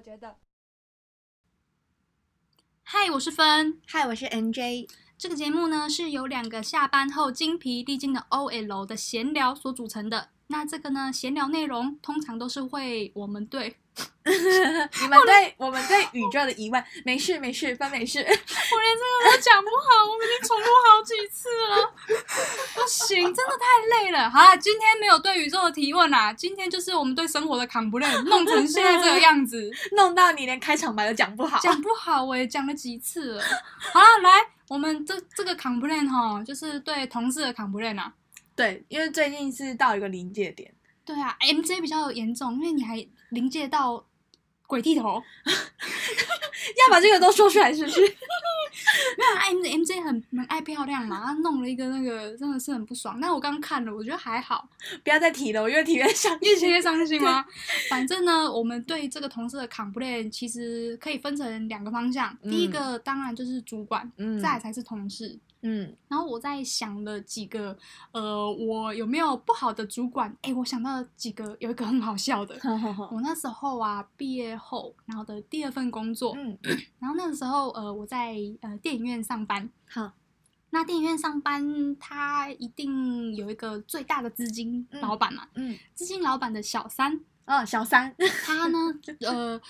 我觉得。嗨，我是芬。嗨，我是 NJ。这个节目呢，是由两个下班后精疲力尽的 OL 的闲聊所组成的。那这个呢，闲聊内容通常都是会我们对。你们对我们对宇宙的疑问，没事没事，分没事。我连这个都讲不好，我们已经重复好几次了，不行，真的太累了。好啦，今天没有对宇宙的提问啦，今天就是我们对生活的 complain，弄成现在这个样子，弄到你连开场白都讲不好，讲不好，我也讲了几次了。好了，来，我们这这个 complain 哈，就是对同事的 complain 啊。对，因为最近是到一个临界点。对啊，MJ 比较严重，因为你还临界到。鬼剃头，要把这个都说出来是不是？没有啊，M M J 很很爱漂亮嘛，他弄了一个那个真的是很不爽。但我刚刚看了，我觉得还好。不要再提了，我越提越伤，越提越伤心吗？反正呢，我们对这个同事的 complain 其实可以分成两个方向。嗯、第一个当然就是主管，嗯、再来才是同事。嗯，然后我在想了几个，呃，我有没有不好的主管？哎，我想到了几个，有一个很好笑的。我那时候啊，毕业后，然后的第二份工作，嗯，然后那个时候，呃，我在呃电影院上班。好，那电影院上班，他一定有一个最大的资金老板嘛，嗯，资金老板的小三，哦，小三，他呢，呃，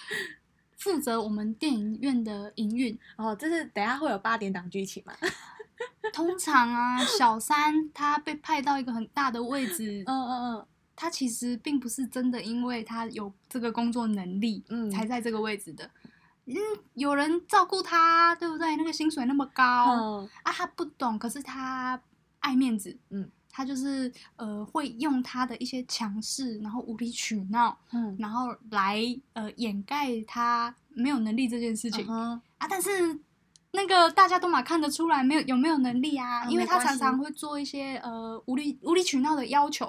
负责我们电影院的营运。哦，就是等下会有八点档剧情嘛？通常啊，小三他被派到一个很大的位置，嗯嗯嗯，他其实并不是真的，因为他有这个工作能力，嗯，才在这个位置的。嗯，有人照顾他，对不对？那个薪水那么高，嗯，啊，他不懂，可是他爱面子，嗯，他就是呃，会用他的一些强势，然后无理取闹，嗯，然后来呃掩盖他没有能力这件事情，嗯，啊，但是。那个大家都嘛看得出来，没有有没有能力啊？因为他常常会做一些呃无理无理取闹的要求，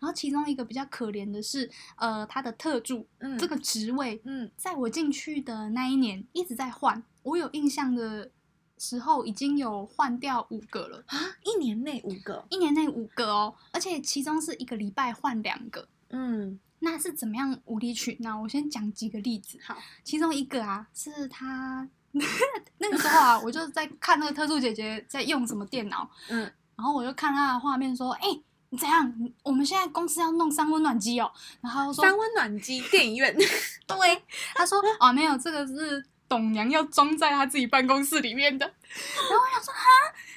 然后其中一个比较可怜的是，呃，他的特助、嗯、这个职位，嗯，在我进去的那一年一直在换，我有印象的时候已经有换掉五个了啊！一年内五个，一年内五个哦，而且其中是一个礼拜换两个，嗯，那是怎么样无理取闹？我先讲几个例子，好，其中一个啊是他。那个时候啊，我就在看那个特助姐姐在用什么电脑，嗯，然后我就看她的画面，说：“哎、欸，你怎样？我们现在公司要弄三温暖机哦。”然后她说：“三温暖机，电影院。”对，她说：“哦，没有，这个是。”董娘要装在他自己办公室里面的，然后我想说哈，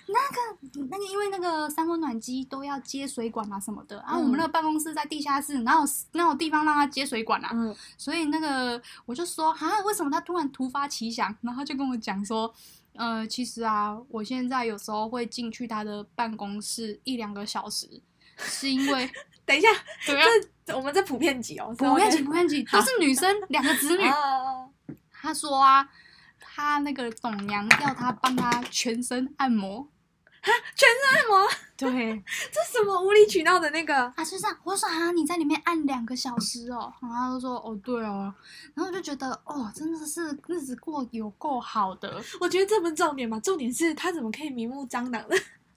那个那个，因为那个三温暖机都要接水管啊什么的，然后我们那个办公室在地下室，哪有哪有地方让他接水管啊？嗯，所以那个我就说哈，为什么他突然突发奇想？然后他就跟我讲说，呃，其实啊，我现在有时候会进去他的办公室一两个小时，是因为 等一下，对啊，这我们在普遍级哦，普遍级普遍级都是女生，两个子女。他说啊，他那个董娘要他帮他全身按摩，全身按摩，对，这什么无理取闹的那个啊？是这样，我说啊，你在里面按两个小时哦，然后他就说哦，对哦，然后我就觉得哦，真的是日子过有够好的。我觉得这不是重点嘛，重点是他怎么可以明目张胆的。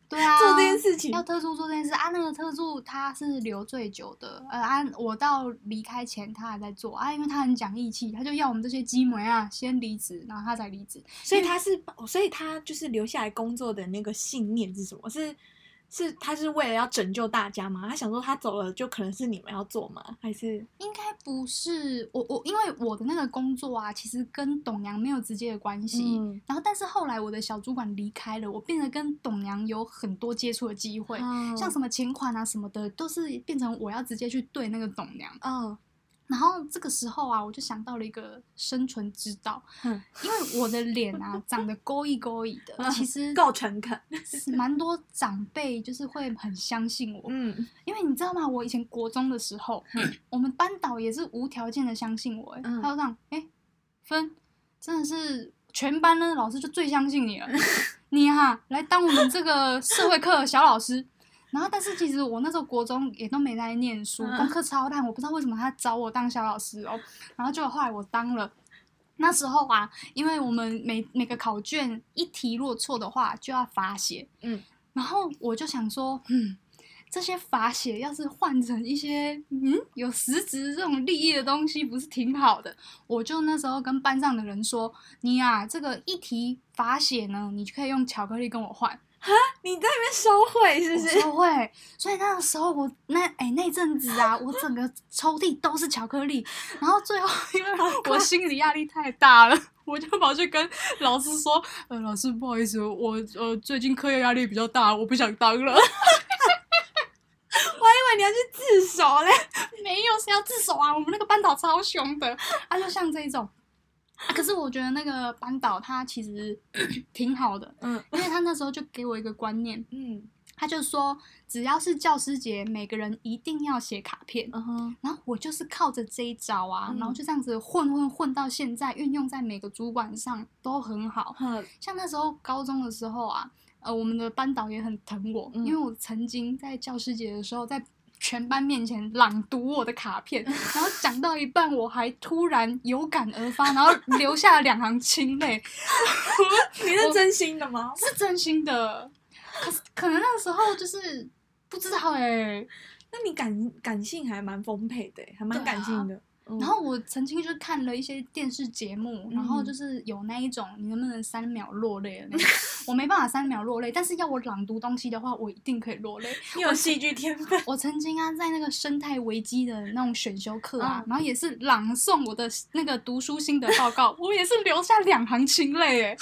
对啊，做这件事情要特助做这件事啊，那个特助他是留最久的，呃，啊，我到离开前他还在做啊，因为他很讲义气，他就要我们这些鸡们啊先离职，然后他才离职，所以他是，所以他就是留下来工作的那个信念是什么？是。是他是为了要拯救大家吗？他想说他走了就可能是你们要做吗？还是应该不是我我因为我的那个工作啊，其实跟董娘没有直接的关系。嗯、然后但是后来我的小主管离开了，我变得跟董娘有很多接触的机会，嗯、像什么钱款啊什么的，都是变成我要直接去对那个董娘。嗯。然后这个时候啊，我就想到了一个生存之道。嗯，因为我的脸啊长得勾一勾一的，其实 够诚恳，是蛮多长辈就是会很相信我。嗯，因为你知道吗？我以前国中的时候，嗯，我们班导也是无条件的相信我。嗯，他就这样，哎，分，真的是全班呢老师就最相信你了。你哈来当我们这个社会课小老师。然后，但是其实我那时候国中也都没在念书，功课超烂。我不知道为什么他找我当小老师哦。然后就后来我当了。那时候啊，因为我们每每个考卷一题若错的话就要罚写。嗯。然后我就想说，嗯，这些罚写要是换成一些嗯有实质这种利益的东西，不是挺好的？我就那时候跟班上的人说：“你呀、啊，这个一题罚写呢，你就可以用巧克力跟我换。”哈，你在那边收贿是不是？收贿。所以那个时候我那哎、欸、那阵子啊，我整个抽屉都是巧克力。然后最后因为我心理压力太大了，我就跑去跟老师说：“呃，老师不好意思，我呃最近课业压力比较大，我不想当了。”我还以为你要去自首嘞，没有，谁要自首啊？我们那个班导超凶的，啊，就像这一种。啊、可是我觉得那个班导他其实 挺好的，嗯，因为他那时候就给我一个观念，嗯，他就说只要是教师节，每个人一定要写卡片，嗯哼，然后我就是靠着这一招啊，嗯、然后就这样子混混混到现在，运用在每个主管上都很好，嗯，像那时候高中的时候啊，呃，我们的班导也很疼我，嗯、因为我曾经在教师节的时候在。全班面前朗读我的卡片，然后讲到一半，我还突然有感而发，然后流下了两行清泪。你是真心的吗？是真心的，可是可能那时候就是不知道哎、欸。那你感感性还蛮丰沛的，还蛮感性的。然后我曾经就看了一些电视节目，嗯、然后就是有那一种你能不能三秒落泪的那种，我没办法三秒落泪，但是要我朗读东西的话，我一定可以落泪。你有戏剧天分。我曾经啊，在那个生态危机的那种选修课啊，嗯、然后也是朗诵我的那个读书心得报告，我也是留下两行清泪哎，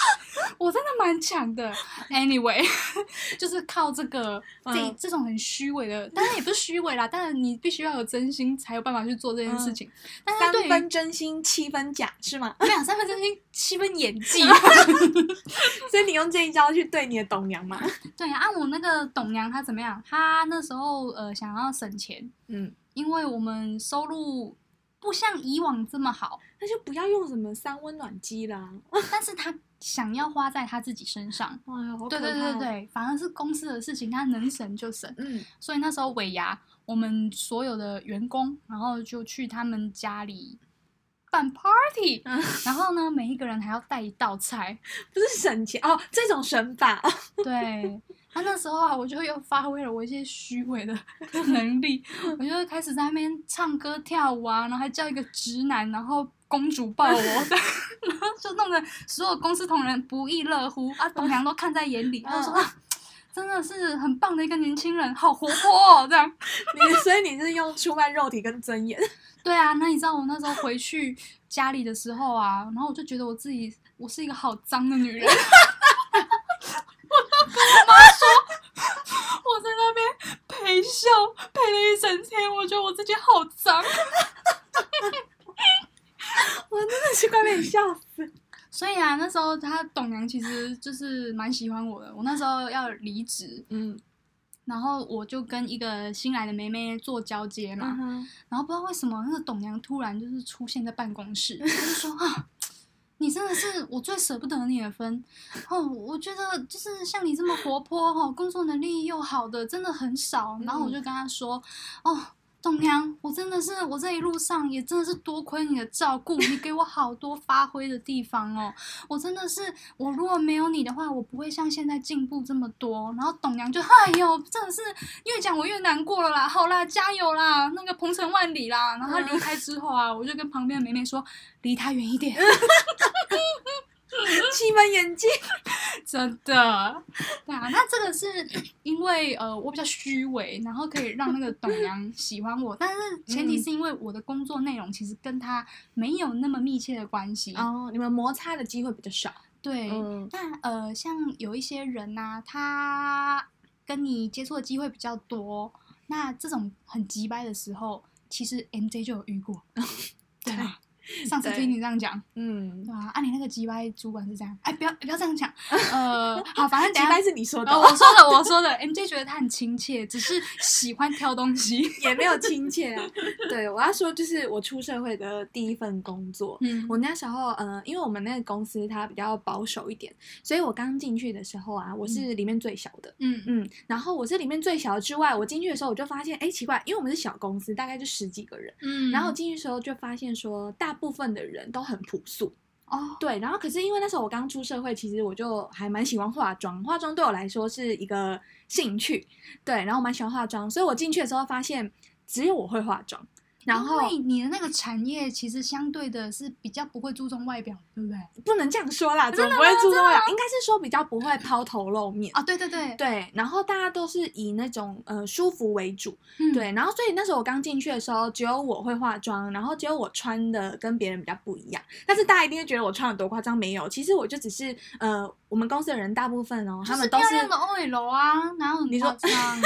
我真的蛮强的。Anyway，就是靠这个这、嗯、这种很虚伪的，当然也不是虚伪啦，当然你必须要有真心才有办法去做这件事情。嗯三分真心，七分假，是吗？没有，三分真心，七分演技。所以你用这一招去对你的董娘嘛？对啊，我那个董娘她怎么样？她那时候呃想要省钱，嗯，因为我们收入不像以往这么好，那就不要用什么三温暖机啦。但是她想要花在她自己身上。哎。对对对对，反而是公司的事情，她能省就省。嗯，所以那时候尾牙。我们所有的员工，然后就去他们家里办 party，嗯，然后呢，每一个人还要带一道菜，不是省钱哦，这种省法。对，那那时候啊，我就又发挥了我一些虚伪的能力，我就开始在那边唱歌跳舞啊，然后还叫一个直男，然后公主抱我，然后就弄得所有公司同仁不亦乐乎啊，董娘都看在眼里，他说啊。真的是很棒的一个年轻人，好活泼哦！这样，你所以你是用出卖肉体跟尊严？对啊，那你知道我那时候回去家里的时候啊，然后我就觉得我自己我是一个好脏的女人。我都跟我妈说，我在那边陪笑陪了一整天，我觉得我自己好脏。我真的是快被你笑死。所以啊，那时候他董娘其实就是蛮喜欢我的。我那时候要离职，嗯，然后我就跟一个新来的妹妹做交接嘛，嗯、然后不知道为什么那个董娘突然就是出现在办公室，就说啊，你真的是我最舍不得你的分哦，我觉得就是像你这么活泼哈，工作能力又好的真的很少。然后我就跟他说，嗯、哦。董娘，我真的是，我这一路上也真的是多亏你的照顾，你给我好多发挥的地方哦。我真的是，我如果没有你的话，我不会像现在进步这么多。然后董娘就，哎呦，真的是越讲我越难过了啦。好啦，加油啦，那个鹏程万里啦。然后他离开之后啊，我就跟旁边的妹妹说，离他远一点。七分演技，真的，对啊，那这个是因为呃我比较虚伪，然后可以让那个董娘喜欢我，但是前提是因为我的工作内容其实跟他没有那么密切的关系哦，你们摩擦的机会比较少。对，嗯、那呃像有一些人呐、啊，他跟你接触的机会比较多，那这种很急掰的时候，其实 MJ 就有遇过，对。上次听你这样讲，嗯，对啊，按你那个 G Y 主管是这样，哎，不要不要这样讲，呃，好，反正 G Y 是你说的，我说的，我说的，M J 觉得他很亲切，只是喜欢挑东西，也没有亲切啊。对，我要说就是我出社会的第一份工作，嗯，我那时候，呃，因为我们那个公司它比较保守一点，所以我刚进去的时候啊，我是里面最小的，嗯。嗯，然后我是里面最小的之外，我进去的时候我就发现，哎，奇怪，因为我们是小公司，大概就十几个人，嗯，然后我进去的时候就发现说大。部分的人都很朴素，哦，对，然后可是因为那时候我刚出社会，其实我就还蛮喜欢化妆，化妆对我来说是一个兴趣，对，然后我蛮喜欢化妆，所以我进去的时候发现只有我会化妆。然后因为你的那个产业其实相对的是比较不会注重外表，对不对？不能这样说啦，怎么不会注重外表？应该是说比较不会抛头露面啊。对对对对，然后大家都是以那种呃舒服为主，嗯、对。然后所以那时候我刚进去的时候，只有我会化妆，然后只有我穿的跟别人比较不一样。但是大家一定会觉得我穿的多夸张，没有。其实我就只是呃，我们公司的人大部分哦，他们都是漂亮的 OL 啊，然后你说 他们，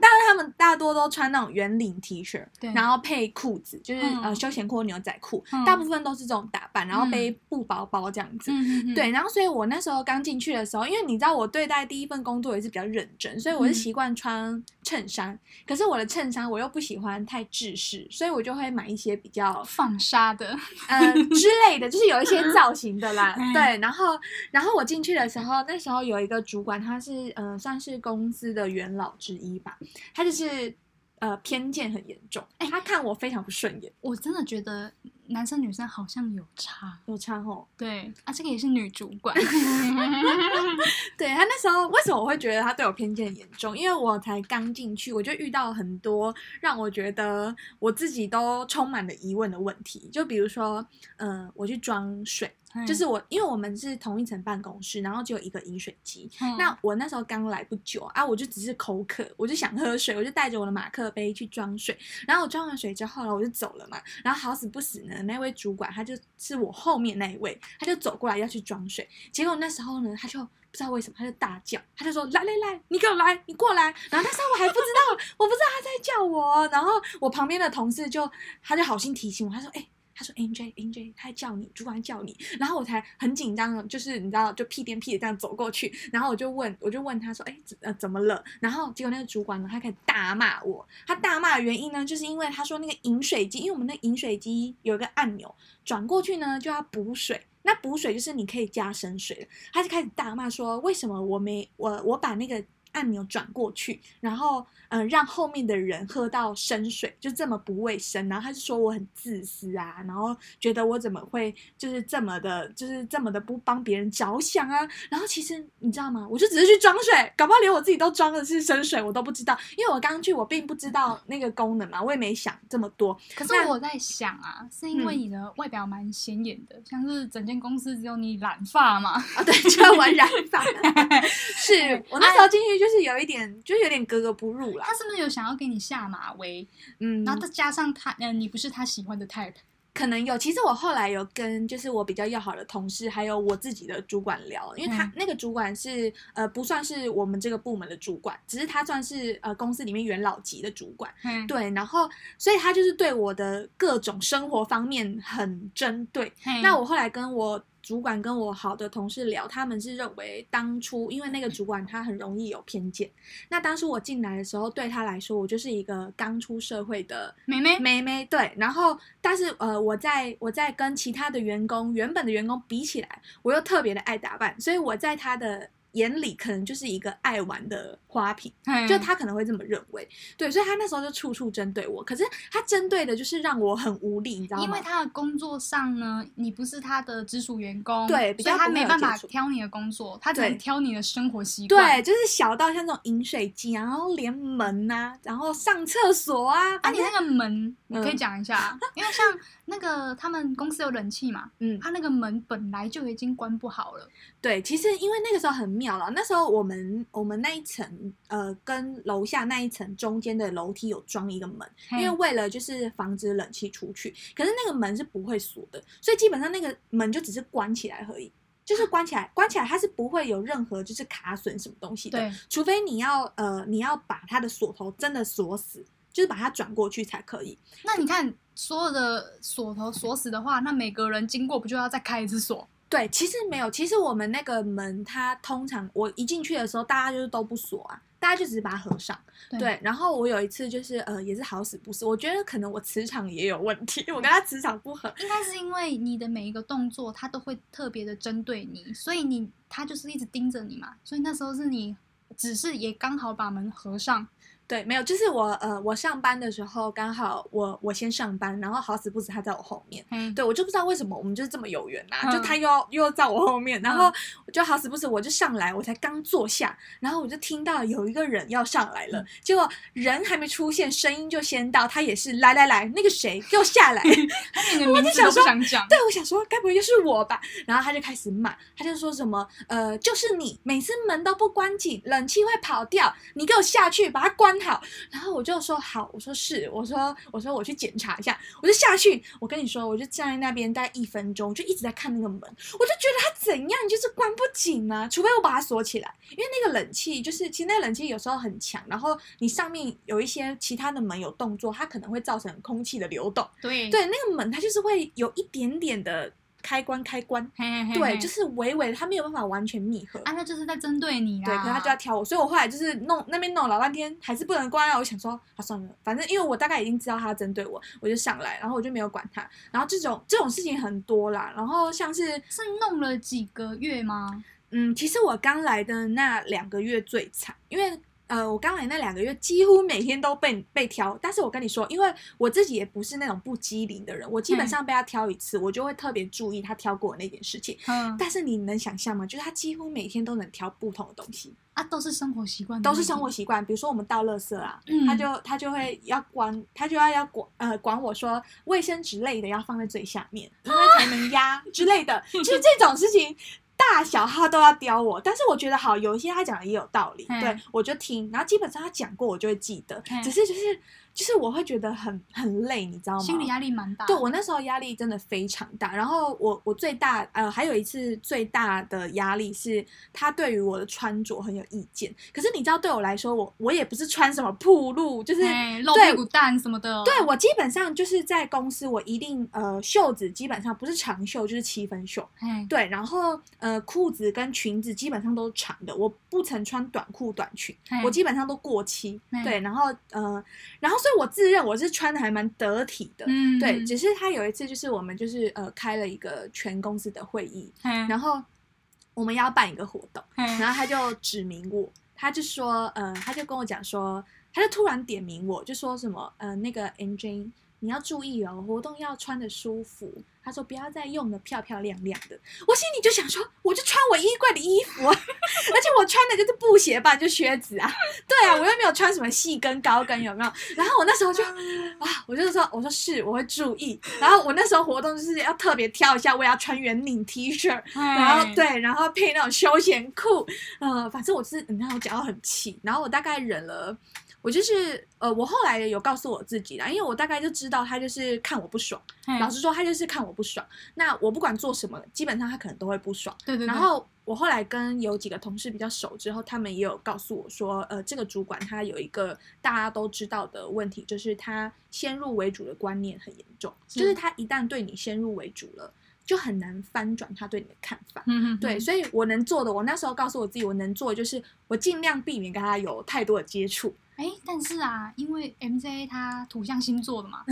当然他们大多都穿那种圆领 T 恤，对，然后配裤子。就是呃休闲裤、牛仔裤，嗯、大部分都是这种打扮，然后背布包包这样子。嗯、对，然后所以我那时候刚进去的时候，因为你知道我对待第一份工作也是比较认真，所以我是习惯穿衬衫。嗯、可是我的衬衫我又不喜欢太制式，所以我就会买一些比较放纱的，呃之类的，就是有一些造型的啦。对，然后然后我进去的时候，那时候有一个主管，他是呃算是公司的元老之一吧，他就是。呃，偏见很严重，哎、欸，他看我非常不顺眼。我真的觉得男生女生好像有差，有差哦。对啊，这个也是女主管。对，他那时候为什么我会觉得他对我偏见严重？因为我才刚进去，我就遇到很多让我觉得我自己都充满了疑问的问题。就比如说，嗯、呃，我去装水。就是我，因为我们是同一层办公室，然后就有一个饮水机。嗯、那我那时候刚来不久啊，我就只是口渴，我就想喝水，我就带着我的马克杯去装水。然后我装完水之后呢，我就走了嘛。然后好死不死呢，那位主管他就是我后面那一位，他就走过来要去装水。结果那时候呢，他就不知道为什么，他就大叫，他就说：“来来来，你给我来，你过来。”然后那时候我还不知道，我不知道他在叫我。然后我旁边的同事就他就好心提醒我，他说：“哎、欸。”他说：“N J N J，他在叫你，主管叫你。”然后我才很紧张，就是你知道，就屁颠屁的这样走过去。然后我就问，我就问他说：“哎，呃，怎么了？”然后结果那个主管呢，他开始大骂我。他大骂的原因呢，就是因为他说那个饮水机，因为我们那饮水机有一个按钮，转过去呢就要补水。那补水就是你可以加生水。他就开始大骂说：“为什么我没我我把那个按钮转过去，然后？”嗯、呃，让后面的人喝到生水，就这么不卫生。然后他就说我很自私啊，然后觉得我怎么会就是这么的，就是这么的不帮别人着想啊。然后其实你知道吗？我就只是去装水，搞不好连我自己都装的是生水，我都不知道，因为我刚刚去，我并不知道那个功能嘛，我也没想这么多。可是我在想啊，是因为你的外表蛮显眼的，嗯、像是整间公司只有你染发嘛？啊，对，就要玩染发。是我那时候进去就是有一点，就是有点格格不入。他是不是有想要给你下马威？嗯，然后再加上他，嗯、呃，你不是他喜欢的 type，可能有。其实我后来有跟就是我比较要好的同事，还有我自己的主管聊，因为他、嗯、那个主管是呃不算是我们这个部门的主管，只是他算是呃公司里面元老级的主管。嗯，对，然后所以他就是对我的各种生活方面很针对。嗯、那我后来跟我。主管跟我好的同事聊，他们是认为当初因为那个主管他很容易有偏见，那当初我进来的时候，对他来说我就是一个刚出社会的妹妹妹妹，对，然后但是呃我在我在跟其他的员工原本的员工比起来，我又特别的爱打扮，所以我在他的。眼里可能就是一个爱玩的花瓶，嗯、就他可能会这么认为，对，所以他那时候就处处针对我。可是他针对的就是让我很无力，你知道吗？因为他的工作上呢，你不是他的直属员工，对，比较他没办法挑你的工作，他只能挑你的生活习惯。对，就是小到像这种饮水机，然后连门呐、啊，然后上厕所啊，啊，你那个门你可以讲一下，嗯、因为像那个他们公司有冷气嘛，嗯，他那个门本来就已经关不好了。对，其实因为那个时候很妙了。那时候我们我们那一层呃，跟楼下那一层中间的楼梯有装一个门，因为为了就是防止冷气出去。可是那个门是不会锁的，所以基本上那个门就只是关起来而已，就是关起来，关起来它是不会有任何就是卡损什么东西的。对，除非你要呃你要把它的锁头真的锁死，就是把它转过去才可以。那你看所有的锁头锁死的话，那每个人经过不就要再开一次锁？对，其实没有。其实我们那个门，它通常我一进去的时候，大家就是都不锁啊，大家就只是把它合上。对，对。然后我有一次就是呃，也是好死不死，我觉得可能我磁场也有问题，我跟他磁场不合。应该是因为你的每一个动作，他都会特别的针对你，所以你他就是一直盯着你嘛。所以那时候是你只是也刚好把门合上。对，没有，就是我呃，我上班的时候刚好我我先上班，然后好死不死他在我后面，嗯，对我就不知道为什么我们就是这么有缘呐、啊，嗯、就他又要又要在我后面，然后我就好死不死我就上来，我才刚坐下，然后我就听到有一个人要上来了，嗯、结果人还没出现，声音就先到，他也是来来来，那个谁给我下来，我就想说，对，我想说该不会又是我吧，然后他就开始骂，他就说什么呃，就是你每次门都不关紧，冷气会跑掉，你给我下去把它关。好，然后我就说好，我说是，我说我说我去检查一下，我就下去。我跟你说，我就站在那边大概一分钟，就一直在看那个门，我就觉得它怎样，就是关不紧啊，除非我把它锁起来，因为那个冷气就是其实那个冷气有时候很强，然后你上面有一些其他的门有动作，它可能会造成空气的流动。对对，那个门它就是会有一点点的。开关开关，嘿嘿嘿对，就是微微的，他没有办法完全密合啊，那就是在针对你啊。对，可是他就要挑我，所以我后来就是弄那边弄老半天，还是不能关啊。我想说，啊算了，反正因为我大概已经知道他针对我，我就上来，然后我就没有管他。然后这种这种事情很多啦，然后像是是弄了几个月吗？嗯，其实我刚来的那两个月最惨，因为。呃，我刚来那两个月，几乎每天都被被挑。但是我跟你说，因为我自己也不是那种不机灵的人，我基本上被他挑一次，嗯、我就会特别注意他挑过的那件事情。嗯。但是你能想象吗？就是他几乎每天都能挑不同的东西啊，都是生活习惯，都是生活习惯。比如说我们倒垃圾啊，嗯、他就他就会要管，他就要要管呃管我说卫生纸类的要放在最下面，因为才能压之类的，就是这种事情。大小号都要刁我，但是我觉得好，有一些他讲的也有道理，嘿对，我就听，然后基本上他讲过我就会记得，嘿只是就是。就是我会觉得很很累，你知道吗？心理压力蛮大。对，我那时候压力真的非常大。然后我我最大呃还有一次最大的压力是他对于我的穿着很有意见。可是你知道对我来说，我我也不是穿什么铺路，就是露屁股蛋什么的。对，我基本上就是在公司，我一定呃袖子基本上不是长袖就是七分袖。嘿对，然后呃裤子跟裙子基本上都是长的，我不曾穿短裤短裙，我基本上都过膝。对，然后呃然后。所以我自认我是穿的还蛮得体的，嗯，对。只是他有一次就是我们就是呃开了一个全公司的会议，嗯、然后我们要办一个活动，嗯、然后他就指名我，他就说呃他就跟我讲说，他就突然点名我，就说什么呃那个 NJ 你要注意哦，活动要穿的舒服。他说不要再用的漂漂亮亮的，我心里就想说，我就穿我衣柜的衣服，而且我穿的就是布鞋吧，就靴子啊，对啊，我又没有穿什么细跟高跟，有没有？然后我那时候就 啊，我就说，我说是，我会注意。然后我那时候活动就是要特别挑一下，我要穿圆领 T 恤，然后对，然后配那种休闲裤，呃，反正我是你看我讲到很气，然后我大概忍了。我就是呃，我后来有告诉我自己啦，因为我大概就知道他就是看我不爽。老实说，他就是看我不爽。那我不管做什么，基本上他可能都会不爽。对对对。然后我后来跟有几个同事比较熟之后，他们也有告诉我说，呃，这个主管他有一个大家都知道的问题，就是他先入为主的观念很严重，是就是他一旦对你先入为主了，就很难翻转他对你的看法。嗯哼哼。对，所以我能做的，我那时候告诉我自己，我能做的就是我尽量避免跟他有太多的接触。哎，但是啊，因为 MJ 他土象星座的嘛，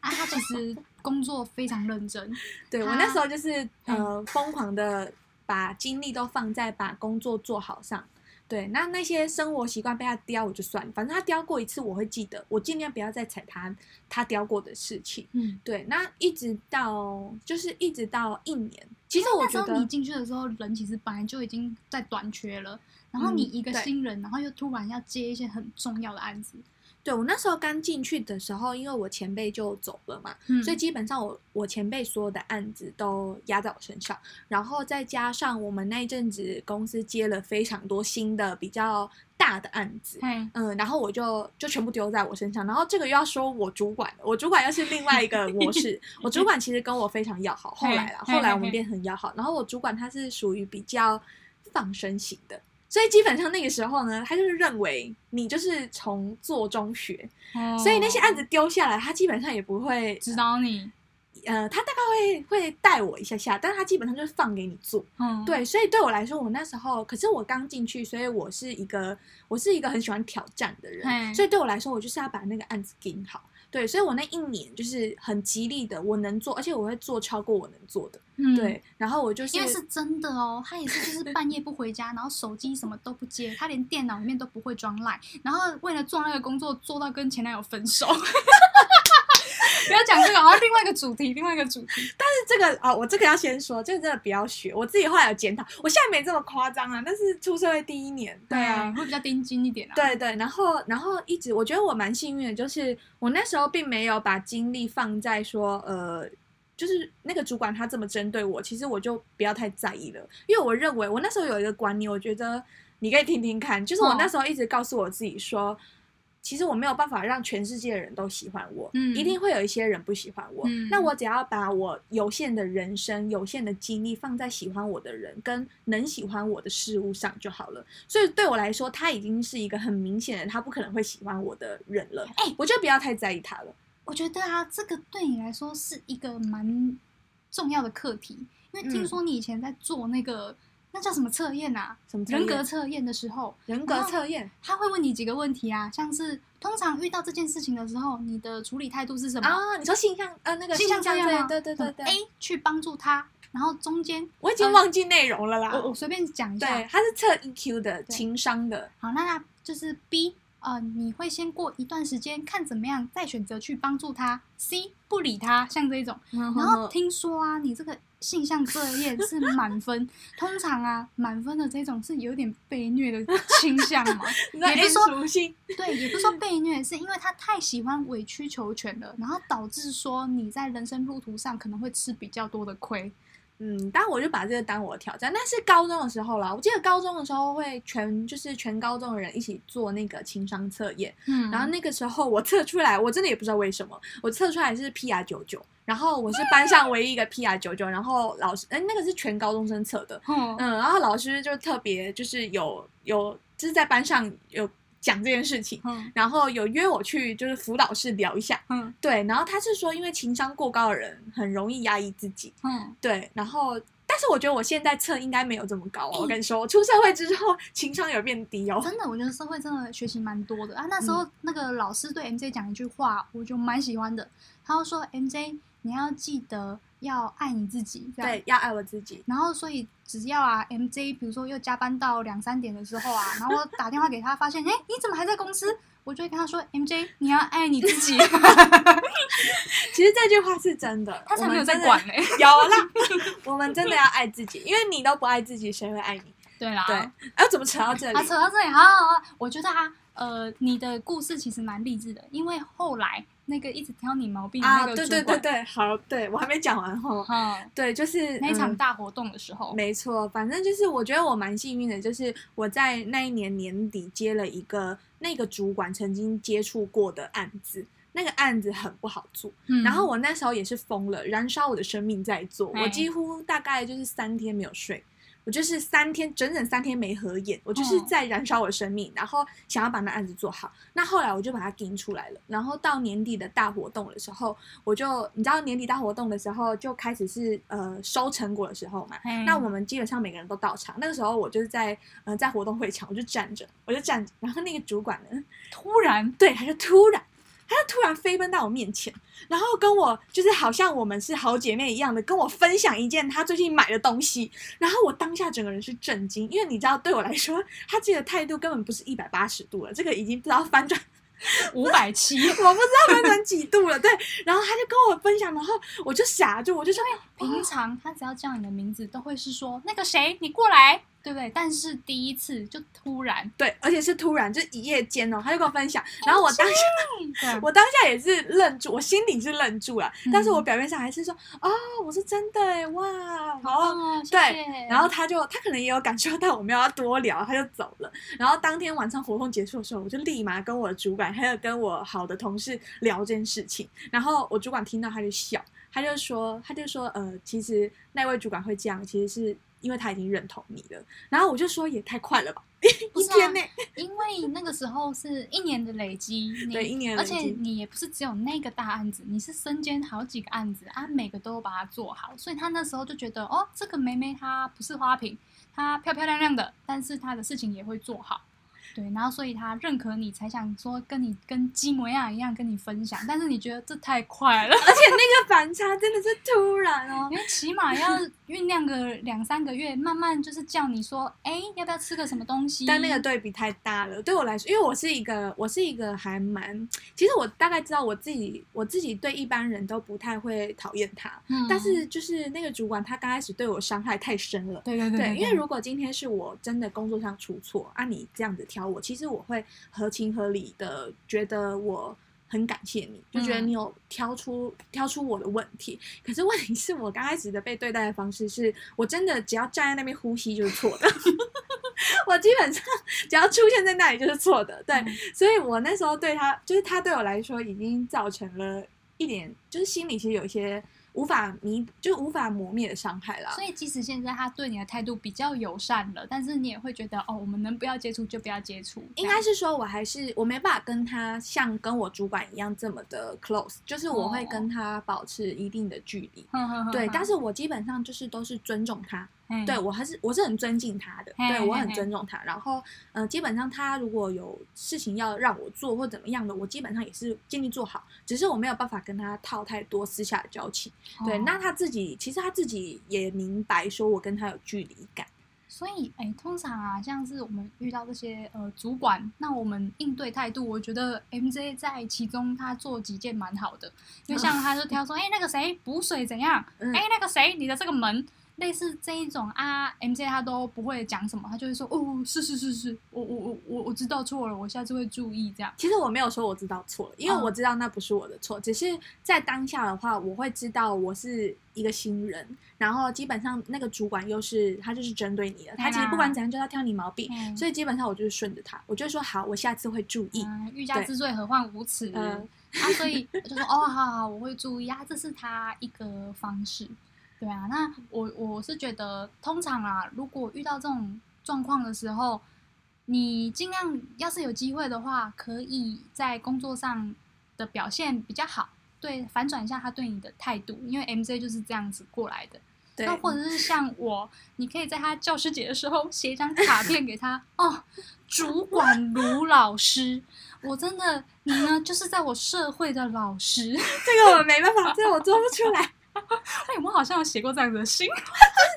啊，他其实工作非常认真。对，我那时候就是呃，疯狂的把精力都放在把工作做好上。对，那那些生活习惯被他刁我就算了，反正他刁过一次我会记得，我尽量不要再踩他他刁过的事情。嗯，对，那一直到就是一直到一年，其实我觉得你进去的时候人其实本来就已经在短缺了，然后你一个新人，嗯、然后又突然要接一些很重要的案子。对，我那时候刚进去的时候，因为我前辈就走了嘛，嗯、所以基本上我我前辈所有的案子都压在我身上，然后再加上我们那一阵子公司接了非常多新的比较大的案子，嘿嗯，然后我就就全部丢在我身上，然后这个又要说我主管，我主管又是另外一个模式，我主管其实跟我非常要好，后来啦，后来我们变很要好，然后我主管他是属于比较放生型的。所以基本上那个时候呢，他就是认为你就是从做中学，哦、所以那些案子丢下来，他基本上也不会指导你。呃，他大概会会带我一下下，但是他基本上就是放给你做。嗯，对，所以对我来说，我那时候可是我刚进去，所以我是一个我是一个很喜欢挑战的人，嘿所以对我来说，我就是要把那个案子盯好。对，所以我那一年就是很极力的，我能做，而且我会做超过我能做的。嗯，对，然后我就是因为是真的哦，他也是就是半夜不回家，然后手机什么都不接，他连电脑里面都不会装赖，然后为了做那个工作做到跟前男友分手。不要讲这个，好像另外一个主题，另外一个主题。但是这个啊、哦，我这个要先说，这个真的不要学。我自己后来有检讨，我现在没这么夸张啊。但是出社会第一年，对啊，会比较盯紧一点啊。对对，然后然后一直，我觉得我蛮幸运的，就是我那时候并没有把精力放在说，呃，就是那个主管他这么针对我，其实我就不要太在意了，因为我认为我那时候有一个观念，我觉得你可以听听看，就是我那时候一直告诉我自己说。哦其实我没有办法让全世界的人都喜欢我，嗯，一定会有一些人不喜欢我。嗯，那我只要把我有限的人生、有限的精力放在喜欢我的人跟能喜欢我的事物上就好了。所以对我来说，他已经是一个很明显的，他不可能会喜欢我的人了。哎，我就不要太在意他了。我觉得啊，这个对你来说是一个蛮重要的课题，因为听说你以前在做那个。那叫什么测验啊？什么人格测验的时候，人格测验他会问你几个问题啊？像是通常遇到这件事情的时候，你的处理态度是什么啊？你说性向呃那个性向测验吗？对对对对。A 去帮助他，然后中间我已经忘记内容了啦。我我随便讲一下。对，他是测 EQ 的情商的。好，那那就是 B 呃，你会先过一段时间看怎么样，再选择去帮助他。C 不理他，像这种。然后听说啊，你这个。性向测验是满分，通常啊，满分的这种是有点被虐的倾向嘛，也不是说对，也不是说被虐，是因为他太喜欢委曲求全了，然后导致说你在人生路途上可能会吃比较多的亏。嗯，当然我就把这个当我的挑战。那是高中的时候啦，我记得高中的时候会全就是全高中的人一起做那个情商测验，嗯，然后那个时候我测出来，我真的也不知道为什么，我测出来是 PR 九九，然后我是班上唯一一个 PR 九九，然后老师，哎，那个是全高中生测的，嗯嗯，然后老师就特别就是有有就是在班上有。讲这件事情，嗯，然后有约我去就是辅导室聊一下，嗯，对，然后他是说，因为情商过高的人很容易压抑自己，嗯，对，然后但是我觉得我现在测应该没有这么高哦，我跟你说，我出社会之后情商有变低哦，真的，我觉得社会真的学习蛮多的啊。那时候那个老师对 MJ 讲一句话，我就蛮喜欢的，他就说 MJ 你要记得。要爱你自己，对，要爱我自己。然后，所以只要啊，MJ，比如说又加班到两三点的时候啊，然后我打电话给他，发现，哎，你怎么还在公司？我就会跟他说，MJ，你要爱你自己。其实这句话是真的，他才没有在管呢。有啦，我们真的要爱自己，因为你都不爱自己，谁会爱你？对啦，对。哎，怎么扯到这里？啊，扯到这里，好好好。我觉得啊，呃，你的故事其实蛮励志的，因为后来。那个一直挑你毛病的那个主管，啊，对对对对，好，对我还没讲完哈，嗯，对，就是那场大活动的时候，嗯，没错，反正就是我觉得我蛮幸运的，就是我在那一年年底接了一个那个主管曾经接触过的案子，那个案子很不好做，嗯，然后我那时候也是疯了，燃烧我的生命在做，我几乎大概就是三天没有睡。我就是三天，整整三天没合眼，我就是在燃烧我的生命，然后想要把那案子做好。那后来我就把它盯出来了。然后到年底的大活动的时候，我就你知道年底大活动的时候就开始是呃收成果的时候嘛。那我们基本上每个人都到场。那个时候我就是在呃在活动会场，我就站着，我就站着。然后那个主管呢，突然对，他就突然。他就突然飞奔到我面前，然后跟我就是好像我们是好姐妹一样的，跟我分享一件他最近买的东西。然后我当下整个人是震惊，因为你知道，对我来说，他这个态度根本不是一百八十度了，这个已经不知道翻转 五百七，我不知道翻转几度了。对，然后他就跟我分享，然后我就傻住，我就说，平常他只要叫你的名字，都会是说那个谁，你过来。对不对？但是第一次就突然，对，而且是突然，就一夜间哦，他就跟我分享，然后我当下，我当下也是愣住，我心里是愣住了，嗯、但是我表面上还是说，哦，我是真的哎，哇，好，哦、对然后他就他可能也有感受到我们要多聊，他就走了。然后当天晚上活动结束的时候，我就立马跟我的主管还有跟我好的同事聊这件事情，然后我主管听到他就笑，他就说，他就说，呃，其实那位主管会这样，其实是。因为他已经认同你了，然后我就说也太快了吧，一天内，因为那个时候是一年的累积，对，一年的累积，而且你也不是只有那个大案子，你是身兼好几个案子啊，每个都把它做好，所以他那时候就觉得哦，这个梅梅她不是花瓶，她漂漂亮亮的，但是她的事情也会做好。对，然后所以他认可你，才想说跟你跟基模样一样跟你分享，但是你觉得这太快了，而且那个反差真的是突然哦，因为起码要酝酿个两三个月，慢慢就是叫你说，哎，要不要吃个什么东西？但那个对比太大了，对我来说，因为我是一个我是一个还蛮，其实我大概知道我自己我自己对一般人都不太会讨厌他，嗯，但是就是那个主管他刚开始对我伤害太深了，对对对，对，对，因为如果今天是我真的工作上出错啊，你这样子挑我，其实我会合情合理的觉得我。很感谢你，就觉得你有挑出、嗯、挑出我的问题。可是问题是我刚开始的被对待的方式是，我真的只要站在那边呼吸就是错的。我基本上只要出现在那里就是错的。对、嗯，所以我那时候对他，就是他对我来说已经造成了一点，就是心里其实有一些。无法弥就无法磨灭的伤害啦。所以即使现在他对你的态度比较友善了，但是你也会觉得哦，我们能不要接触就不要接触。应该是说我还是我没办法跟他像跟我主管一样这么的 close，就是我会跟他保持一定的距离。哦、对，但是我基本上就是都是尊重他。对，我还是我是很尊敬他的，对，我很尊重他。然后，呃，基本上他如果有事情要让我做或怎么样的，我基本上也是尽力做好。只是我没有办法跟他套太多私下的交情。对，那他自己其实他自己也明白，说我跟他有距离感。所以，哎，通常啊，像是我们遇到这些呃主管，那我们应对态度，我觉得 MJ 在其中他做几件蛮好的。因为像他就挑说，哎，那个谁补水怎样？哎，那个谁，你的这个门。类似这一种啊，MJ 他都不会讲什么，他就会说哦，是是是是，我我我我我知道错了，我下次会注意这样。其实我没有说我知道错了，因为我知道那不是我的错，嗯，只是在当下的话，我会知道我是一个新人，然后基本上那个主管又是他就是针对你的，他其实不管怎样就要挑你毛病，嗯，所以基本上我就是顺着他，我就说好，我下次会注意。嗯，欲加之罪，何患无辞？嗯，啊，所以我就说哦，好好，我会注意啊，这是他一个方式。对啊，那我我是觉得，通常啊，如果遇到这种状况的时候，你尽量要是有机会的话，可以在工作上的表现比较好，对，反转一下他对你的态度，因为 MJ 就是这样子过来的。对，那或者是像我，你可以在他教师节的时候写一张卡片给他哦，主管卢老师，我真的，你呢就是在我社会的老师，这个我没办法，这个我做不出来。哎，我们好像有写过这样子的信，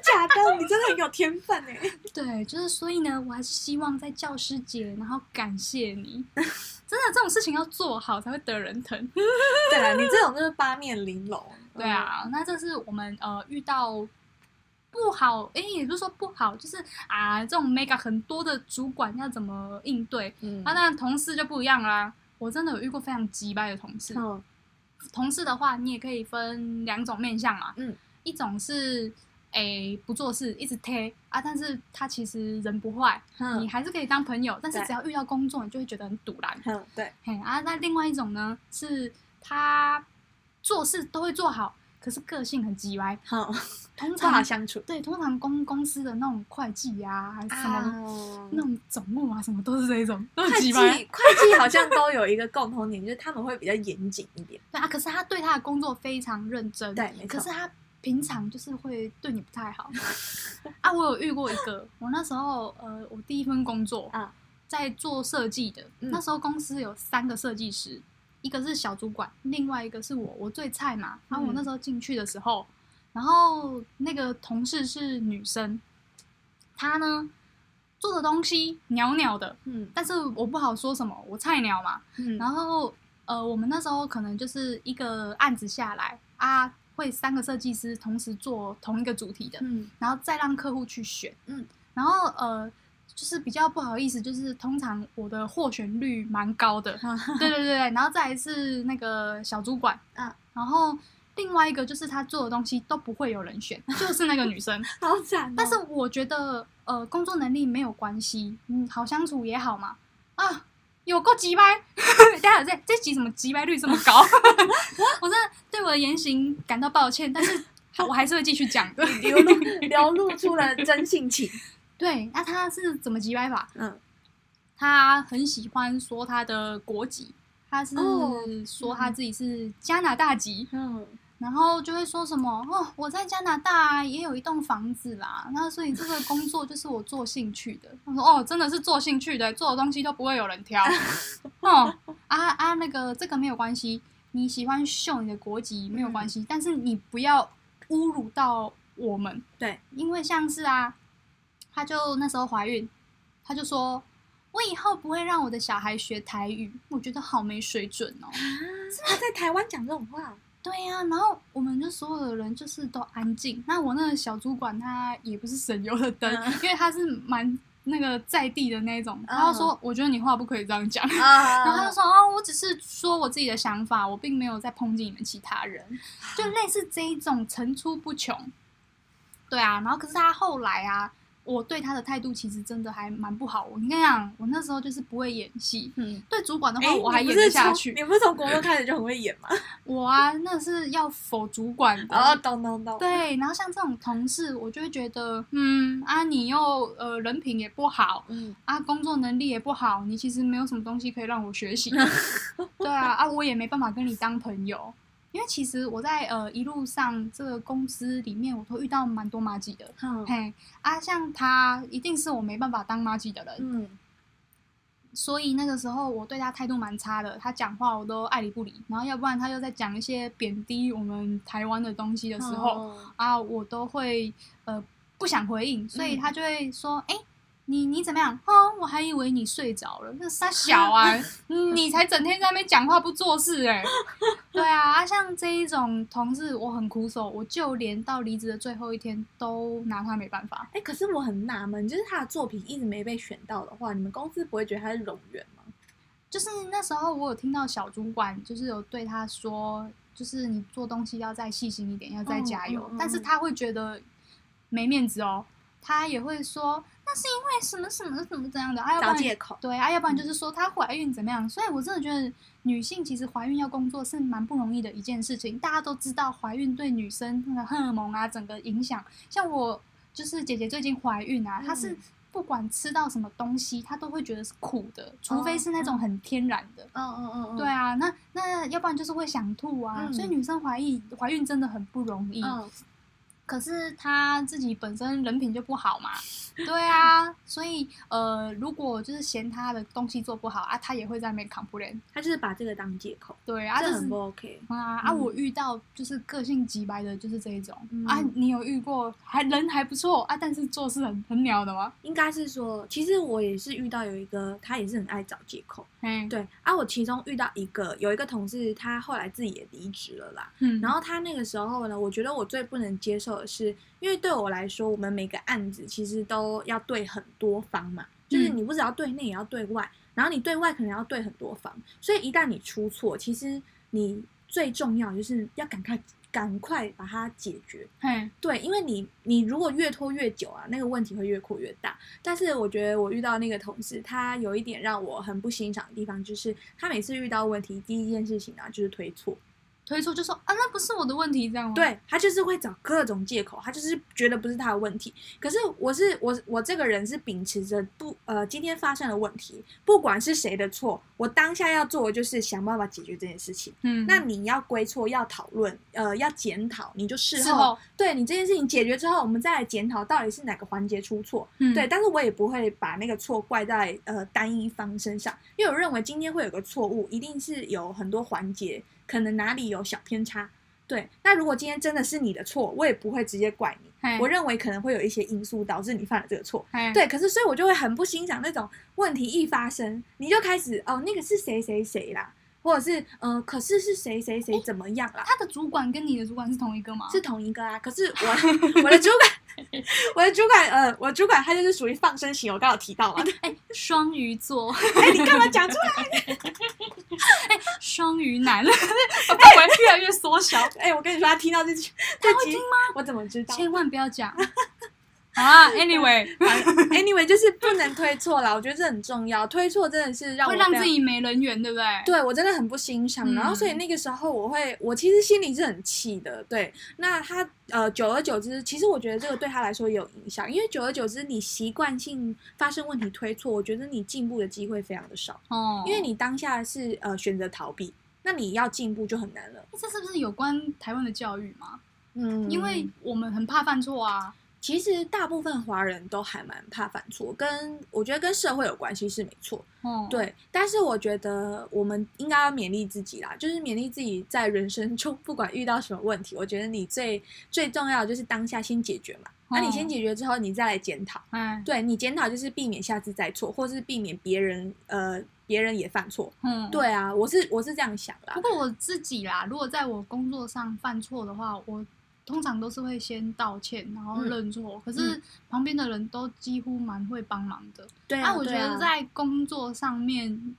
真的假的？你真的很有天分哎！对，就是所以呢，我还是希望在教师节，然后感谢你。真的，这种事情要做好才会得人疼。对啊，你这种就是八面玲珑。对啊，那这是我们呃遇到不好，哎，也不是说不好，就是啊这种 mega 很多的主管要怎么应对？嗯，那当然同事就不一样啦。我真的有遇过非常机掰的同事。嗯同事的话，你也可以分两种面向嘛。嗯，一种是，诶不做事，一直贴啊，但是他其实人不坏，嗯，你还是可以当朋友。但是只要遇到工作，你就会觉得很堵然。嗯，对。嘿啊，那另外一种呢，是他做事都会做好。可是个性很机歪，好，通常不好相处。对，通常公公司的那种会计啊，还是什么、啊、那种总务啊，什么都是这一种。会计，会计好像都有一个共同点，就是他们会比较严谨一点。对啊，可是他对他的工作非常认真。对，没错。可是他平常就是会对你不太好。啊，我有遇过一个，我那时候呃，我第一份工作啊，在做设计的、嗯，那时候公司有三个设计师。一个是小主管，另外一个是我，我最菜嘛。然后我那时候进去的时候，嗯、然后那个同事是女生，她呢做的东西袅袅的，嗯，但是我不好说什么，我菜鸟嘛，嗯。然后呃，我们那时候可能就是一个案子下来啊，会三个设计师同时做同一个主题的，嗯，然后再让客户去选，嗯，然后呃。就是比较不好意思，就是通常我的获选率蛮高的，对对对，然后再一次那个小主管，嗯，然后另外一个就是他做的东西都不会有人选，就是那个女生，好惨哦。但是我觉得呃，工作能力没有关系，嗯，好相处也好嘛。啊，有够鸡掰，大家这这集怎么鸡掰率这么高？我真的对我的言行感到抱歉，但是我还是会继续讲的，流露流露出了真性情。对，那他是怎么击败法？嗯，他很喜欢说他的国籍，他是说他自己是加拿大籍。嗯，然后就会说什么哦，我在加拿大也有一栋房子啦，那所以这个工作就是我做兴趣的。他说哦，真的是做兴趣的，做的东西都不会有人挑。哦啊啊，那个这个没有关系，你喜欢秀你的国籍没有关系，嗯、但是你不要侮辱到我们。对，因为像是啊，他就那时候怀孕，他就说我以后不会让我的小孩学台语，我觉得好没水准哦。他在台湾讲这种话。对呀、啊，然后我们就所有的人就是都安静。那我那个小主管他也不是省油的灯，嗯、因为他是蛮那个在地的那种。嗯、他就说：“我觉得你话不可以这样讲。嗯”然后他就说：“哦，我只是说我自己的想法，我并没有在抨击你们其他人。”就类似这一种层出不穷。对啊，然后可是他后来啊。我对他的态度其实真的还蛮不好。我跟你讲，我那时候就是不会演戏。嗯，对主管的话我还演得下去。你不是从国中开始就很会演吗？我啊，那是要否主管的。哦，懂懂懂。对，然后像这种同事，我就会觉得，嗯啊，你又呃人品也不好，嗯啊，工作能力也不好，你其实没有什么东西可以让我学习。对啊，啊，我也没办法跟你当朋友。因为其实我在呃一路上这个公司里面，我都遇到蛮多麻吉的。嗯、嘿啊，像他一定是我没办法当麻吉的人。嗯。所以那个时候我对他态度蛮差的，他讲话我都爱理不理，然后要不然他又在讲一些贬低我们台湾的东西的时候，嗯、啊，我都会呃不想回应，所以他就会说，哎、嗯。你你怎么样？哦，我还以为你睡着了。那傻小啊，你才整天在那边讲话不做事哎、欸。对啊，像这一种同事，我很苦手，我就连到离职的最后一天都拿他没办法。哎、欸，可是我很纳闷，就是他的作品一直没被选到的话，你们公司不会觉得他是冗员吗？就是那时候我有听到小主管就是有对他说，就是你做东西要再细心一点，要再加油。嗯嗯嗯、但是他会觉得没面子哦，他也会说。那是因为什么什么什么这样的？啊，找借口。对啊，要不然就是说她怀孕怎么样？所以我真的觉得女性其实怀孕要工作是蛮不容易的一件事情。大家都知道怀孕对女生那个荷尔蒙啊，整个影响。像我就是姐姐最近怀孕啊，她是不管吃到什么东西，她都会觉得是苦的，除非是那种很天然的。嗯嗯嗯。对啊，那那要不然就是会想吐啊。所以女生怀孕怀孕真的很不容易。可是他自己本身人品就不好嘛。对啊，所以呃，如果就是嫌他的东西做不好啊，他也会在那边 complain，他就是把这个当借口。对啊，这很不 OK 啊啊！我遇到就是个性极白的，就是这一种啊。你有遇过还人还不错啊，但是做事很很鸟的吗？应该是说，其实我也是遇到有一个，他也是很爱找借口。嗯，对啊，我其中遇到一个有一个同事，他后来自己也离职了啦。嗯，然后他那个时候呢，我觉得我最不能接受的是。因为对我来说，我们每个案子其实都要对很多方嘛，就是你不只要对内，也要对外，然后你对外可能要对很多方，所以一旦你出错，其实你最重要就是要赶快赶快把它解决。嗯，对，因为你你如果越拖越久啊，那个问题会越扩越大。但是我觉得我遇到那个同事，他有一点让我很不欣赏的地方，就是他每次遇到问题，第一件事情啊就是推错。推错就说啊，那不是我的问题，这样吗？对，他就是会找各种借口，他就是觉得不是他的问题。可是我是我我这个人是秉持着不呃，今天发生的问题，不管是谁的错，我当下要做的就是想办法解决这件事情。嗯，那你要归错，要讨论，呃，要检讨，你就事后，后对你这件事情解决之后，我们再来检讨到底是哪个环节出错。嗯，对，但是我也不会把那个错怪在呃单一方身上，因为我认为今天会有个错误，一定是有很多环节。可能哪里有小偏差，对。那如果今天真的是你的错，我也不会直接怪你。我认为可能会有一些因素导致你犯了这个错，对。可是所以我就会很不欣赏那种问题一发生，你就开始哦，那个是谁谁谁啦。或者是嗯、呃，可是是谁谁谁怎么样啦？他的主管跟你的主管是同一个吗？是同一个啊。可是我 我的主管，我的主管呃，我的主管他就是属于放生型，我刚刚有提到嘛。哎，双鱼座。哎，你干嘛讲出来？哎，双鱼男，范围越来越缩小。哎，我跟你说，他听到这句，他会听吗？我怎么知道？千万不要讲。啊，Anyway，Anyway，就是不能推错啦。我觉得这很重要，推错真的是让我会让自己没人缘，对不对？对，我真的很不欣赏。嗯、然后，所以那个时候我会，我其实心里是很气的。对，那他呃，久而久之，其实我觉得这个对他来说也有影响，因为久而久之，你习惯性发生问题推错，我觉得你进步的机会非常的少。哦，因为你当下是呃选择逃避。那你要进步就很难了。这是不是有关台湾的教育吗？嗯，因为我们很怕犯错啊。其实大部分华人都还蛮怕犯错，跟我觉得跟社会有关系是没错，哦，对。但是我觉得我们应该要勉励自己啦，就是勉励自己在人生中不管遇到什么问题，我觉得你最最重要的就是当下先解决嘛。那、你先解决之后，你再来检讨。嗯，对你检讨就是避免下次再错，或是避免别人呃别人也犯错。嗯，对啊，我是我是这样想啦。不过我自己啦，如果在我工作上犯错的话，我。通常都是会先道歉，然后认错。嗯、可是旁边的人都几乎蛮会帮忙的。对啊，那我觉得在工作上面，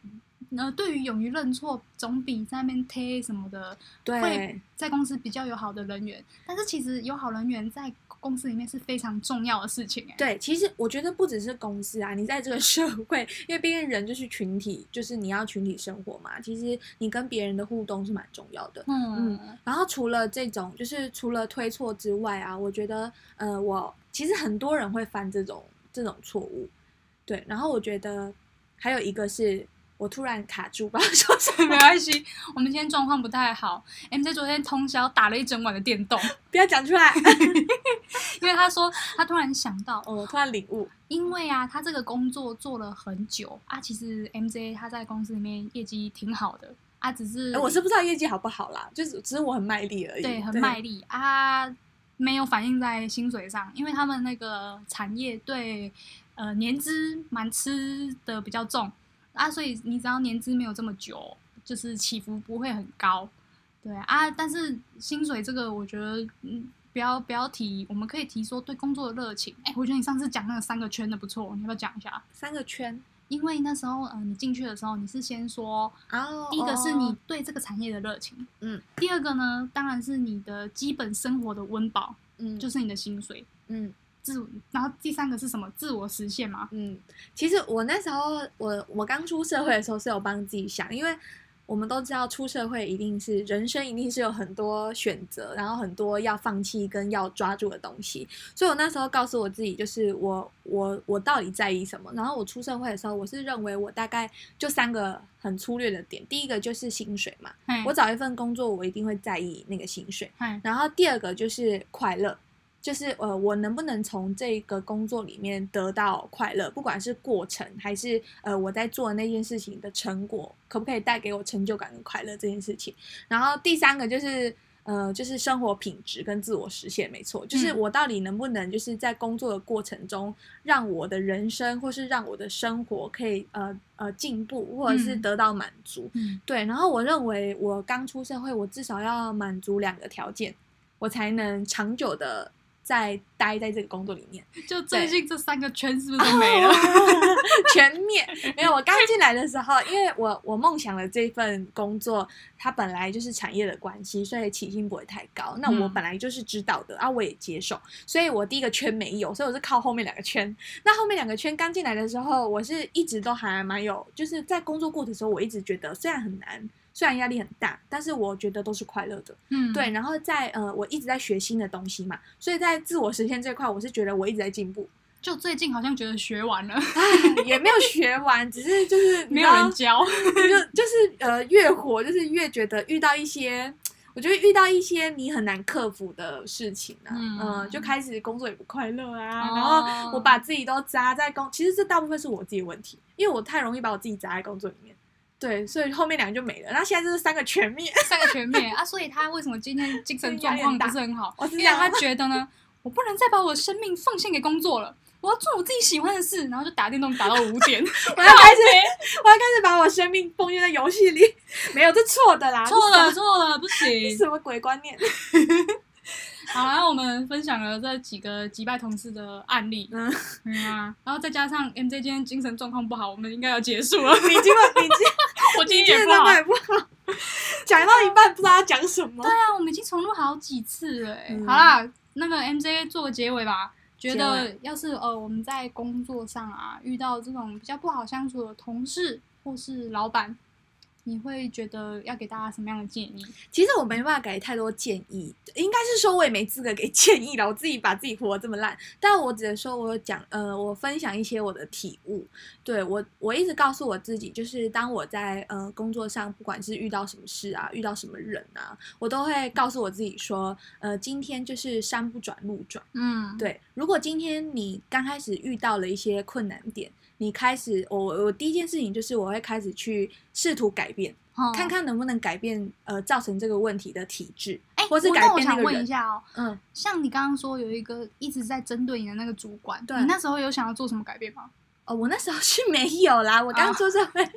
呃，对于勇于认错，总比在那边贴什么的，对，会在公司比较有好的人员。但是其实有好人员在。公司里面是非常重要的事情哎。对，其实我觉得不只是公司啊，你在这个社会，因为毕竟人就是群体，就是你要群体生活嘛。其实你跟别人的互动是蛮重要的。嗯嗯。然后除了这种，就是除了推错之外啊，我觉得，呃，我其实很多人会犯这种这种错误。对，然后我觉得还有一个是。我突然卡住，不知道说什么，没关系。我们今天状况不太好，MJ 昨天通宵打了一整晚的电动，不要讲出来。因为他说他突然想到，哦，突然领悟。因为啊，他这个工作做了很久啊，其实 MJ 他在公司里面业绩挺好的啊，只是我是不知道业绩好不好啦，就是只是我很卖力而已。对，很卖力啊，没有反映在薪水上，因为他们那个产业对呃年资蛮吃的比较重。啊，所以你只要年资没有这么久，就是起伏不会很高，对啊。但是薪水这个，我觉得嗯，不要不要提，我们可以提说对工作的热情。哎，我觉得你上次讲那个三个圈的不错，你要不要讲一下？三个圈，因为那时候嗯、呃，你进去的时候，你是先说，哦，第一个是你对这个产业的热情，嗯，第二个呢，当然是你的基本生活的温饱，嗯，就是你的薪水，嗯。自，然后第三个是什么？自我实现吗？嗯，其实我那时候，我我刚出社会的时候是有帮自己想，因为我们都知道出社会一定是人生一定是有很多选择，然后很多要放弃跟要抓住的东西，所以我那时候告诉我自己，就是我我我到底在意什么？然后我出社会的时候，我是认为我大概就三个很粗略的点，第一个就是薪水嘛，我找一份工作，我一定会在意那个薪水，然后第二个就是快乐。就是呃，我能不能从这个工作里面得到快乐？不管是过程还是呃，我在做的那件事情的成果，可不可以带给我成就感跟快乐这件事情？然后第三个就是呃，就是生活品质跟自我实现，没错，就是我到底能不能就是在工作的过程中，让我的人生或是让我的生活可以呃呃进步，或者是得到满足。嗯，对。然后我认为我刚出社会，我至少要满足两个条件，我才能长久的。在待在这个工作里面，就最近这三个圈是不是都没了？全面没有。我刚进来的时候，因为我我梦想的这份工作，它本来就是产业的关系，所以起薪不会太高。那我本来就是知道的、嗯、啊，我也接受，所以我第一个圈没有，所以我是靠后面两个圈。那后面两个圈刚进来的时候，我是一直都还蛮有，就是在工作过程的时候，我一直觉得虽然很难。虽然压力很大，但是我觉得都是快乐的。嗯，对。然后在呃，我一直在学新的东西嘛，所以在自我实现这块，我是觉得我一直在进步。就最近好像觉得学完了，也没有学完，只是就是没有人教，就就是呃，越活就是越觉得遇到一些，我觉得遇到一些你很难克服的事情啊，嗯、呃，就开始工作也不快乐啊，哦、然后我把自己都扎在工，其实这大部分是我自己的问题，因为我太容易把我自己扎在工作里面。对，所以后面两个就没了。那现在就是三个全灭，三个全灭啊！所以他为什么今天精神状况不是很好？因为他觉得呢，我不能再把我的生命奉献给工作了，我要做我自己喜欢的事，然后就打电动打到五点。我要开始，我要开始把我生命奉献在游戏里。没有，这错的啦，错了，错了，不行，什么鬼观念？好，然后我们分享了这几个击败同事的案例，嗯，嗯啊，然后再加上 MJ 今天精神状况不好，我们应该要结束了。你今晚，你今 我今天也不好，不好，讲到一半不知道要讲什么。对啊，我们已经重录好几次了，嗯。好啦，那个 MJ 做个结尾吧。觉得要是呃我们在工作上啊遇到这种比较不好相处的同事或是老板，你会觉得要给大家什么样的建议？其实我没办法给太多建议，应该是说我也没资格给建议了。我自己把自己活得这么烂，但我只能说我有讲，呃，我分享一些我的体悟。对，我，我一直告诉我自己，就是当我在呃工作上，不管是遇到什么事啊，遇到什么人啊，我都会告诉我自己说，呃，今天就是山不转路转。嗯，对。如果今天你刚开始遇到了一些困难点，你开始，我我第一件事情就是我会开始去试图改变，哦、看看能不能改变呃造成这个问题的体质，哎、欸，或是改变那个人。我想问一下哦，嗯，像你刚刚说有一个一直在针对你的那个主管，对，你那时候有想要做什么改变吗？哦，我那时候是没有啦，我刚出社会，哦、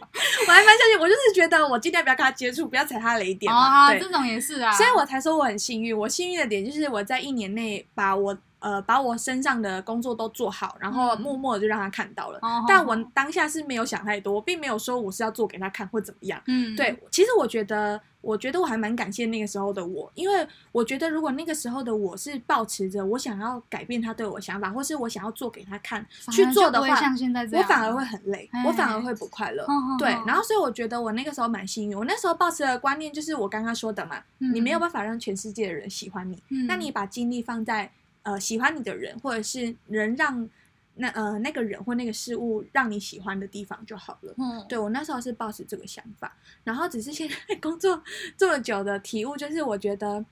我还蛮相信，我就是觉得我尽量不要跟他接触，不要踩他雷点嘛。哦，对，这种也是啊，所以我才说我很幸运。我幸运的点就是我在一年内把我。呃，把我身上的工作都做好，然后默默的就让他看到了。嗯、但我当下是没有想太多，并没有说我是要做给他看或怎么样。嗯，对，其实我觉得，我觉得我还蛮感谢那个时候的我，因为我觉得如果那个时候的我是抱持着我想要改变他对我想法，或是我想要做给他看去做的话，我反而会很累，我反而会不快乐。对，然后所以我觉得我那个时候蛮幸运，我那时候抱持的观念就是我刚刚说的嘛，嗯、你没有办法让全世界的人喜欢你，嗯、那你把精力放在。呃，喜欢你的人，或者是能让那呃那个人或那个事物让你喜欢的地方就好了。嗯，对，我那时候是抱持这个想法，然后只是现在 工作这么久的体悟，就是我觉得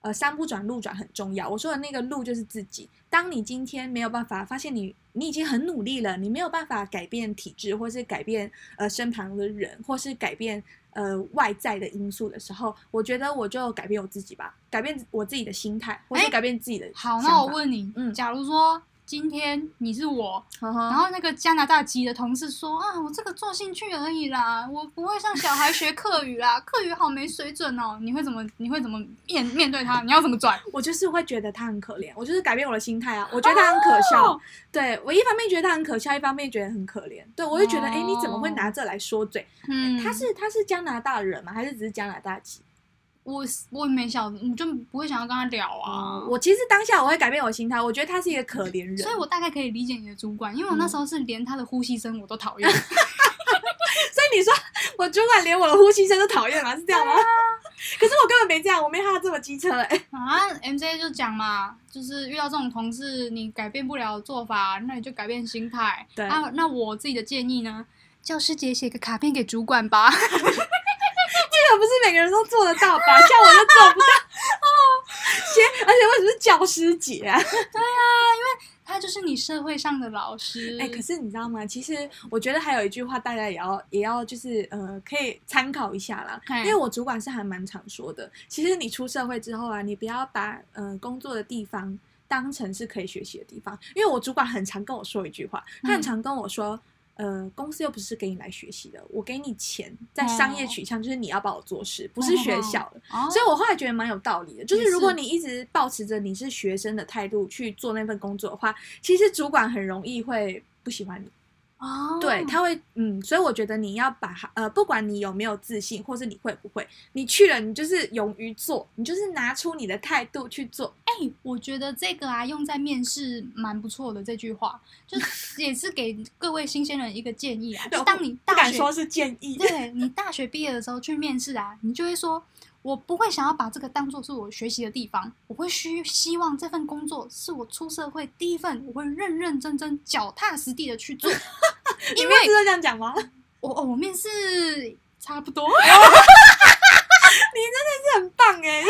呃山不转路转很重要。我说的那个路就是自己。当你今天没有办法发现你你已经很努力了，你没有办法改变体质，或是改变呃身旁的人，或是改变。呃，外在的因素的时候，我觉得我就改变我自己吧，改变我自己的心态，或者改变自己的、欸。好，那我问你，嗯，假如说。今天你是我，然后那个加拿大籍的同事说啊，我这个做兴趣而已啦，我不会像小孩学课语啦，课语好没水准哦。你会怎么？你会怎么面面对他？你要怎么转？我就是会觉得他很可怜，我就是改变我的心态啊。我觉得他很可笑，哦、对，我一方面觉得他很可笑，一方面觉得很可怜。对，我就觉得，哎、哦，你怎么会拿这来说嘴？嗯，他是他是加拿大人吗？还是只是加拿大籍？我我也没想，我就不会想要跟他聊啊。嗯、我其实当下我会改变我心态，我觉得他是一个可怜人，所以我大概可以理解你的主管，因为我那时候是连他的呼吸声我都讨厌。嗯、所以你说我主管连我的呼吸声都讨厌吗？是这样吗？啊、可是我根本没这样，我没他这么机车哎、欸。啊，MJ 就讲嘛，就是遇到这种同事，你改变不了做法，那你就改变心态。对啊，那我自己的建议呢，教师节写个卡片给主管吧。这个不是每个人都做得到吧？像我就做不到哦。先，而且为什么是教师节啊？对啊，因为他就是你社会上的老师。哎，可是你知道吗？其实我觉得还有一句话，大家也要也要就是呃，可以参考一下啦。因为我主管是还蛮常说的，其实你出社会之后啊，你不要把呃工作的地方当成是可以学习的地方。因为我主管很常跟我说一句话，他很常跟我说。嗯呃，公司又不是给你来学习的，我给你钱，在商业取向就是你要帮我做事，不是学校的，所以我后来觉得蛮有道理的。就是如果你一直保持着你是学生的态度去做那份工作的话，其实主管很容易会不喜欢你。哦，oh. 对，他会，嗯，所以我觉得你要把，呃，不管你有没有自信，或是你会不会，你去了，你就是勇于做，你就是拿出你的态度去做。哎、欸，我觉得这个啊，用在面试蛮不错的。这句话，就 也是给各位新鲜人一个建议啊。就当你大学，不敢说是建议，对，你大学毕业的时候去面试啊，你就会说。我不会想要把这个当做是我学习的地方，我会希希望这份工作是我出社会第一份，我会认认真真、脚踏实地的去做。你面试都这样讲吗？我哦，我面试差不多。你真的是很棒哎！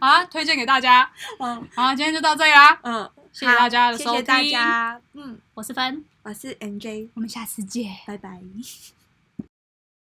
好，推荐给大家。嗯，好，今天就到这里啦。嗯，谢谢大家的收听。谢谢大家。嗯，我是芬，我是 NJ，我们下次见，拜拜。